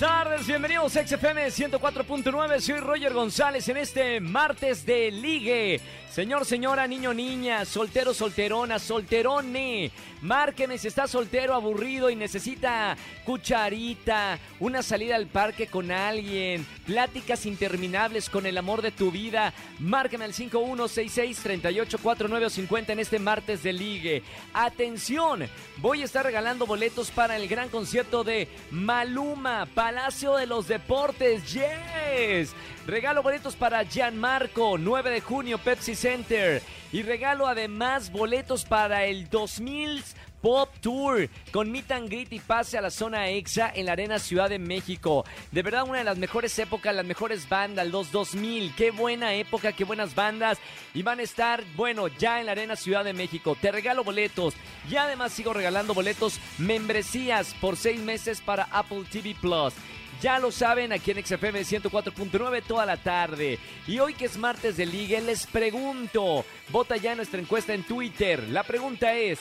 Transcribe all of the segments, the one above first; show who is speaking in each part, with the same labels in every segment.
Speaker 1: Buenas tardes, bienvenidos a XFM 104.9. Soy Roger González en este martes de ligue. Señor, señora, niño, niña, soltero, solterona, solterone. Márqueme si está soltero, aburrido y necesita cucharita, una salida al parque con alguien, pláticas interminables con el amor de tu vida. Márqueme al 5166-384950 en este martes de ligue. Atención, voy a estar regalando boletos para el gran concierto de Maluma, Palacio de los Deportes. ¡Yes! Regalo boletos para Gianmarco, 9 de junio, Pepsi Center. Y regalo además boletos para el 2000 Pop Tour con Meet and Greet y pase a la zona EXA en la Arena Ciudad de México. De verdad, una de las mejores épocas, las mejores bandas, los 2000. Qué buena época, qué buenas bandas. Y van a estar, bueno, ya en la Arena Ciudad de México. Te regalo boletos. Y además sigo regalando boletos, membresías por seis meses para Apple TV Plus. Ya lo saben, aquí en XFM 104.9 toda la tarde. Y hoy que es martes de liga, les pregunto, vota ya nuestra encuesta en Twitter. La pregunta es,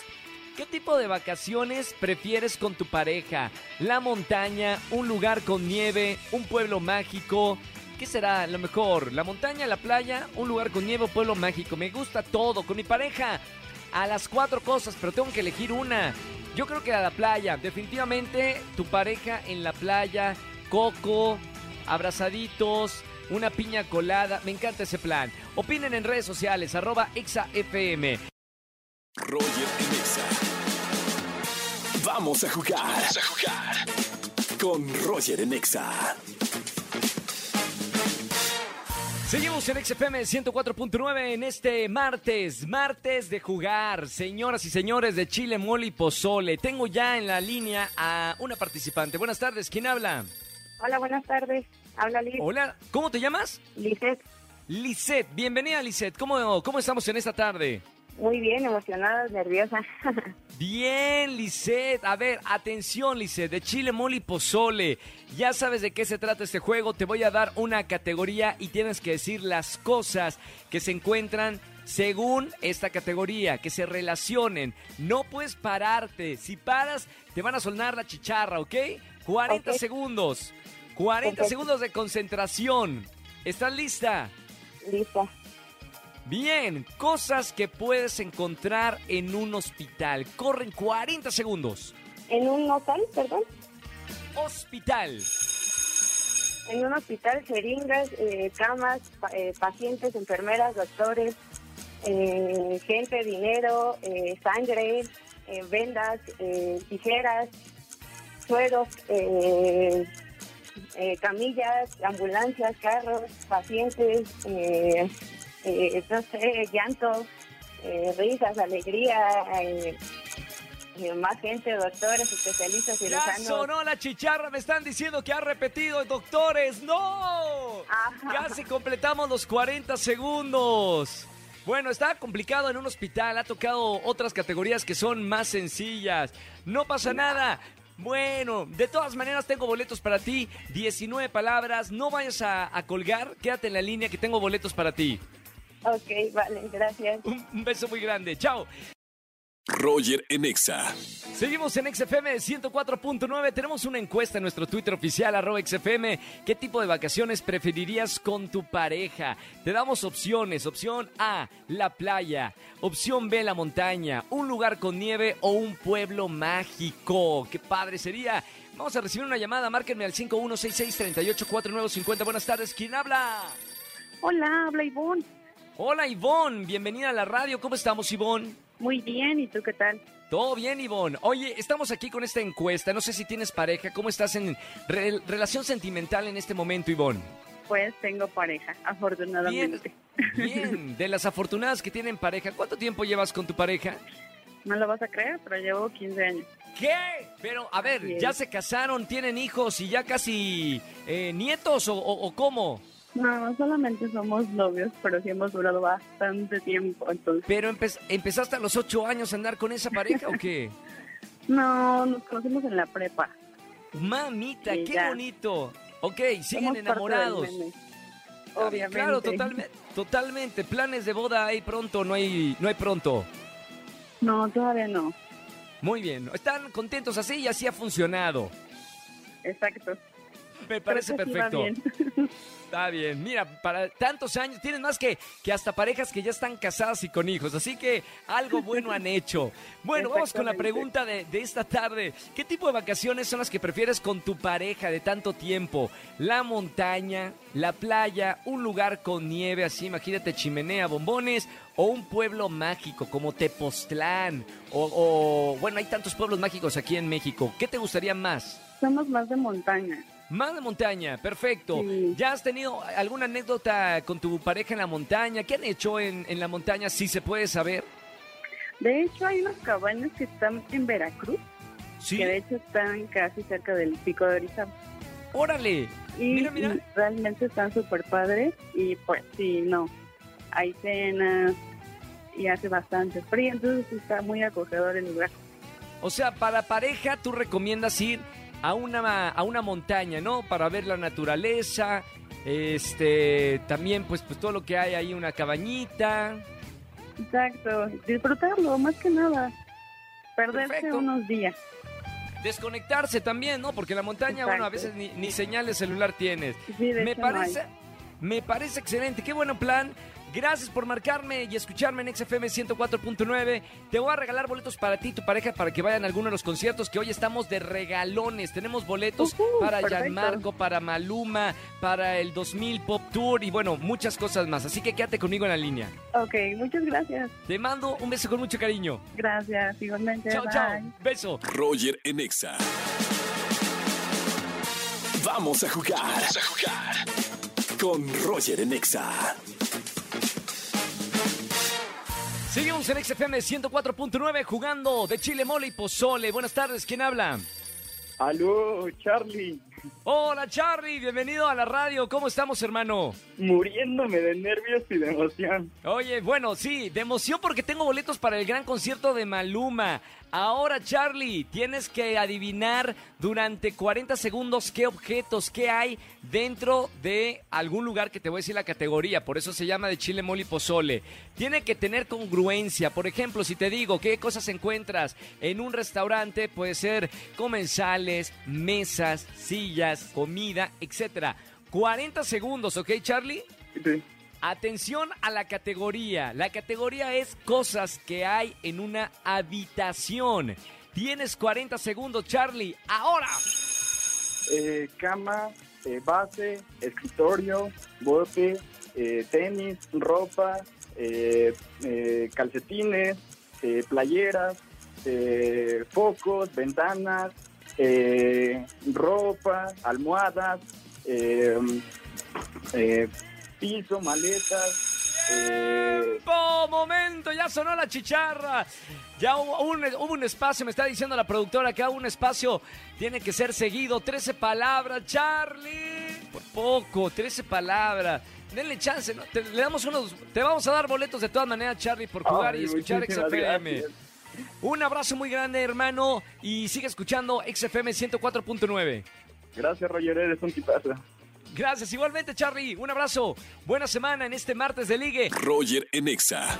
Speaker 1: ¿qué tipo de vacaciones prefieres con tu pareja? ¿La montaña, un lugar con nieve, un pueblo mágico? ¿Qué será lo mejor? ¿La montaña, la playa, un lugar con nieve o pueblo mágico? Me gusta todo, con mi pareja. A las cuatro cosas, pero tengo que elegir una. Yo creo que a la playa. Definitivamente tu pareja en la playa coco, abrazaditos, una piña colada. Me encanta ese plan. Opinen en redes sociales, arroba exafm.
Speaker 2: Roger en Exa. Vamos a jugar. Vamos a jugar. Con Roger en Exa.
Speaker 1: Seguimos en XFM 104.9 en este martes, martes de jugar. Señoras y señores de Chile, Mole y Pozole. Tengo ya en la línea a una participante. Buenas tardes, ¿quién habla?
Speaker 3: Hola, buenas tardes. Habla Liz.
Speaker 1: Hola, ¿cómo te llamas?
Speaker 3: Lizeth.
Speaker 1: Lisette, bienvenida Lisette. ¿Cómo, ¿Cómo estamos en esta tarde?
Speaker 3: Muy bien, emocionada, nerviosa.
Speaker 1: Bien, Lisette. A ver, atención, Lisette, de Chile, Mole y Pozole. Ya sabes de qué se trata este juego. Te voy a dar una categoría y tienes que decir las cosas que se encuentran según esta categoría, que se relacionen. No puedes pararte. Si paras, te van a sonar la chicharra, ¿ok? 40
Speaker 3: Ok.
Speaker 1: segundos. 40
Speaker 3: Perfecto.
Speaker 1: segundos de concentración. ¿Estás lista?
Speaker 3: Lista.
Speaker 1: Bien, cosas que puedes encontrar en un hospital. Corren 40 segundos.
Speaker 3: En un hotel, perdón.
Speaker 1: Hospital.
Speaker 3: En un hospital, jeringas, eh, camas, pa- eh, pacientes, enfermeras, doctores, eh, gente, dinero, eh, sangre, vendas, eh, tijeras, sueros, eh, eh, camillas, ambulancias, carros, pacientes, eh, no sé, llantos, eh, risas, alegría, eh, más gente, doctores, especialistas,
Speaker 1: Ya
Speaker 3: cirujanos.
Speaker 1: sonó la chicharra, me están diciendo que ha repetido, doctores. ¡No!
Speaker 3: Ajá.
Speaker 1: Casi completamos los 40 segundos. Bueno, está complicado en un hospital, ha tocado otras categorías que son más sencillas. No pasa nada. Bueno, de todas maneras tengo boletos para ti, 19 palabras, no vayas a, a colgar, quédate en la línea que tengo boletos para ti.
Speaker 3: Ok, vale, gracias.
Speaker 1: Un, un beso muy grande, chao.
Speaker 2: Roger en Exa.
Speaker 1: Seguimos en XFM 104.9. Tenemos una encuesta en nuestro Twitter oficial, arroba XFM. ¿Qué tipo de vacaciones preferirías con tu pareja? Te damos opciones. Opción A, la playa. Opción B, la montaña. Un lugar con nieve o un pueblo mágico. ¡Qué padre sería! Vamos a recibir una llamada. Márquenme al 5166-384950. Buenas tardes. ¿Quién habla?
Speaker 4: Hola, habla Ivonne.
Speaker 1: Hola, Ivonne. Bienvenida a la radio. ¿Cómo estamos, Ivonne?
Speaker 4: Muy bien, ¿y tú qué tal?
Speaker 1: Todo bien, Ivonne. Oye, estamos aquí con esta encuesta. No sé si tienes pareja. ¿Cómo estás en re- relación sentimental en este momento, Ivonne?
Speaker 4: Pues tengo pareja, afortunadamente.
Speaker 1: bien. De las afortunadas que tienen pareja. ¿Cuánto tiempo llevas con tu pareja?
Speaker 4: No lo vas a creer, pero llevo 15 años.
Speaker 1: ¿Qué? Pero, a ver. ¿ya se casaron, tienen hijos y ya casi eh, nietos o, o- o cómo?
Speaker 4: No, solamente somos novios, pero sí hemos durado bastante tiempo, entonces.
Speaker 1: Pero empe- empezaste a los ocho años a andar con esa pareja o qué?
Speaker 4: No, nos conocimos en la prepa.
Speaker 1: Mamita, qué
Speaker 4: ya.
Speaker 1: bonito. Ok, siguen
Speaker 4: Somos
Speaker 1: enamorados.
Speaker 4: meme. obviamente.
Speaker 1: Claro, totalmente, totalmente. Planes de boda hay pronto, no hay, no hay pronto.
Speaker 4: No, todavía no.
Speaker 1: Muy bien, están contentos así y así ha funcionado.
Speaker 4: Exacto.
Speaker 1: Me parece perfecto.
Speaker 4: bien.
Speaker 1: Está bien, mira, para tantos años, tienes más que, que hasta parejas que ya están casadas y con hijos, así que algo bueno han hecho. Bueno, vamos con la pregunta de, de esta tarde. ¿Qué tipo de vacaciones son las que prefieres con tu pareja de tanto tiempo? ¿La montaña, la playa, un lugar con nieve, así, imagínate chimenea, bombones, o un pueblo mágico como Tepoztlán? O, o, bueno, hay tantos pueblos mágicos aquí en México. ¿Qué te gustaría más?
Speaker 4: Somos más de montaña.
Speaker 1: Más de montaña, perfecto.
Speaker 4: Sí.
Speaker 1: ¿Ya has tenido alguna anécdota con tu pareja en la montaña? ¿Qué han hecho en, en la montaña, si se puede saber?
Speaker 4: De hecho, hay unas cabañas que están en Veracruz,
Speaker 1: Sí.
Speaker 4: que de hecho están casi cerca del pico de Orizaba.
Speaker 1: Órale.
Speaker 4: Y,
Speaker 1: Mira, mira.
Speaker 4: y realmente están súper padres y pues sí, no, hay cenas y hace bastante frío, entonces está muy acogedor el lugar.
Speaker 1: O sea, para pareja tú recomiendas ir a una, a una montaña, ¿no? Para ver la naturaleza, este, también pues, pues todo lo que hay ahí, una cabañita.
Speaker 4: Exacto, disfrutarlo más que nada, perderse
Speaker 1: Perfecto.
Speaker 4: unos días.
Speaker 1: Desconectarse también, ¿no? Porque la montaña, bueno, a veces ni, ni señal de celular tienes.
Speaker 4: Sí, de
Speaker 1: Me
Speaker 4: hecho, no hay.
Speaker 1: Me parece excelente. Qué bueno plan. Gracias por marcarme y escucharme en XFM 104.9. Te voy a regalar boletos para ti y tu pareja para que vayan a alguno de los conciertos que hoy estamos de regalones. Tenemos boletos para
Speaker 4: perfecto.
Speaker 1: Gianmarco, para Maluma, para el 2000 Pop Tour y bueno, muchas cosas más. Así que quédate conmigo en la línea.
Speaker 4: Ok, muchas gracias.
Speaker 1: Te mando un beso con mucho cariño.
Speaker 4: Gracias, igualmente.
Speaker 1: Chao,
Speaker 4: bye.
Speaker 1: chao. Beso.
Speaker 2: Roger en Exa. Vamos a jugar. Vamos a jugar. Con Roger en Exa.
Speaker 1: Seguimos en XFM 104.9 jugando de Chile, Mole y Pozole. Buenas tardes, ¿quién habla?
Speaker 5: Aló, Charlie.
Speaker 1: Hola Charlie, bienvenido a la radio. ¿Cómo estamos, hermano?
Speaker 5: Muriéndome de nervios y de emoción.
Speaker 1: Oye, bueno, sí, de emoción porque tengo boletos para el gran concierto de Maluma. Ahora, Charlie, tienes que adivinar durante 40 segundos qué objetos, qué hay dentro de algún lugar que te voy a decir la categoría. Por eso se llama de chile, mole y pozole. Tiene que tener congruencia. Por ejemplo, si te digo qué cosas encuentras en un restaurante, puede ser comensales, mesas, sillas, comida, etcétera. 40 segundos, ¿ok, Charlie?
Speaker 5: Sí.
Speaker 1: Atención a la categoría. La categoría es cosas que hay en una habitación. Tienes 40 segundos, Charlie. Ahora.
Speaker 5: Eh, cama, eh, base, escritorio, bote, eh, tenis, ropa, eh, calcetines, playeras, focos, ventanas, eh, ropa, almohadas, eh, eh, piso, maletas. eh,
Speaker 1: ¡Tiempo! ¡Momento! Ya sonó la chicharra. Ya hubo un, hubo un espacio, me está diciendo la productora que hubo un espacio. Tiene que ser seguido. 13 palabras, Charlie. Por poco, 13 palabras. Denle chance, ¿no? Te, le damos unos, te vamos a dar boletos de todas maneras, Charlie, por jugar y escuchar XFM.
Speaker 5: gracias.
Speaker 1: Un abrazo muy grande, hermano, y sigue escuchando XFM 104.9.
Speaker 5: Gracias, Roger, eres un tipazo.
Speaker 1: Gracias, igualmente, Charlie. Un abrazo. Buena semana en este martes de ligue.
Speaker 2: Roger en Exa.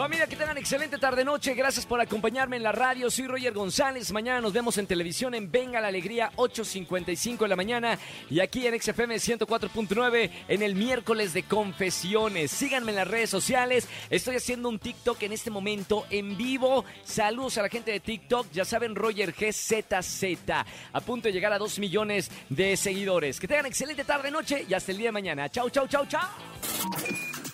Speaker 1: Familia, que tengan excelente tarde-noche. Gracias por acompañarme en la radio. Soy Roger González. Mañana nos vemos en televisión en Venga la Alegría, 8.55 de la mañana. Y aquí en XFM 104.9 en el miércoles de confesiones. Síganme en las redes sociales. Estoy haciendo un TikTok en este momento en vivo. Saludos a la gente de TikTok. Ya saben, Roger GZZ. A punto de llegar a 2 millones de seguidores. Que tengan excelente tarde-noche y hasta el día de mañana. Chau, chau, chau, chau.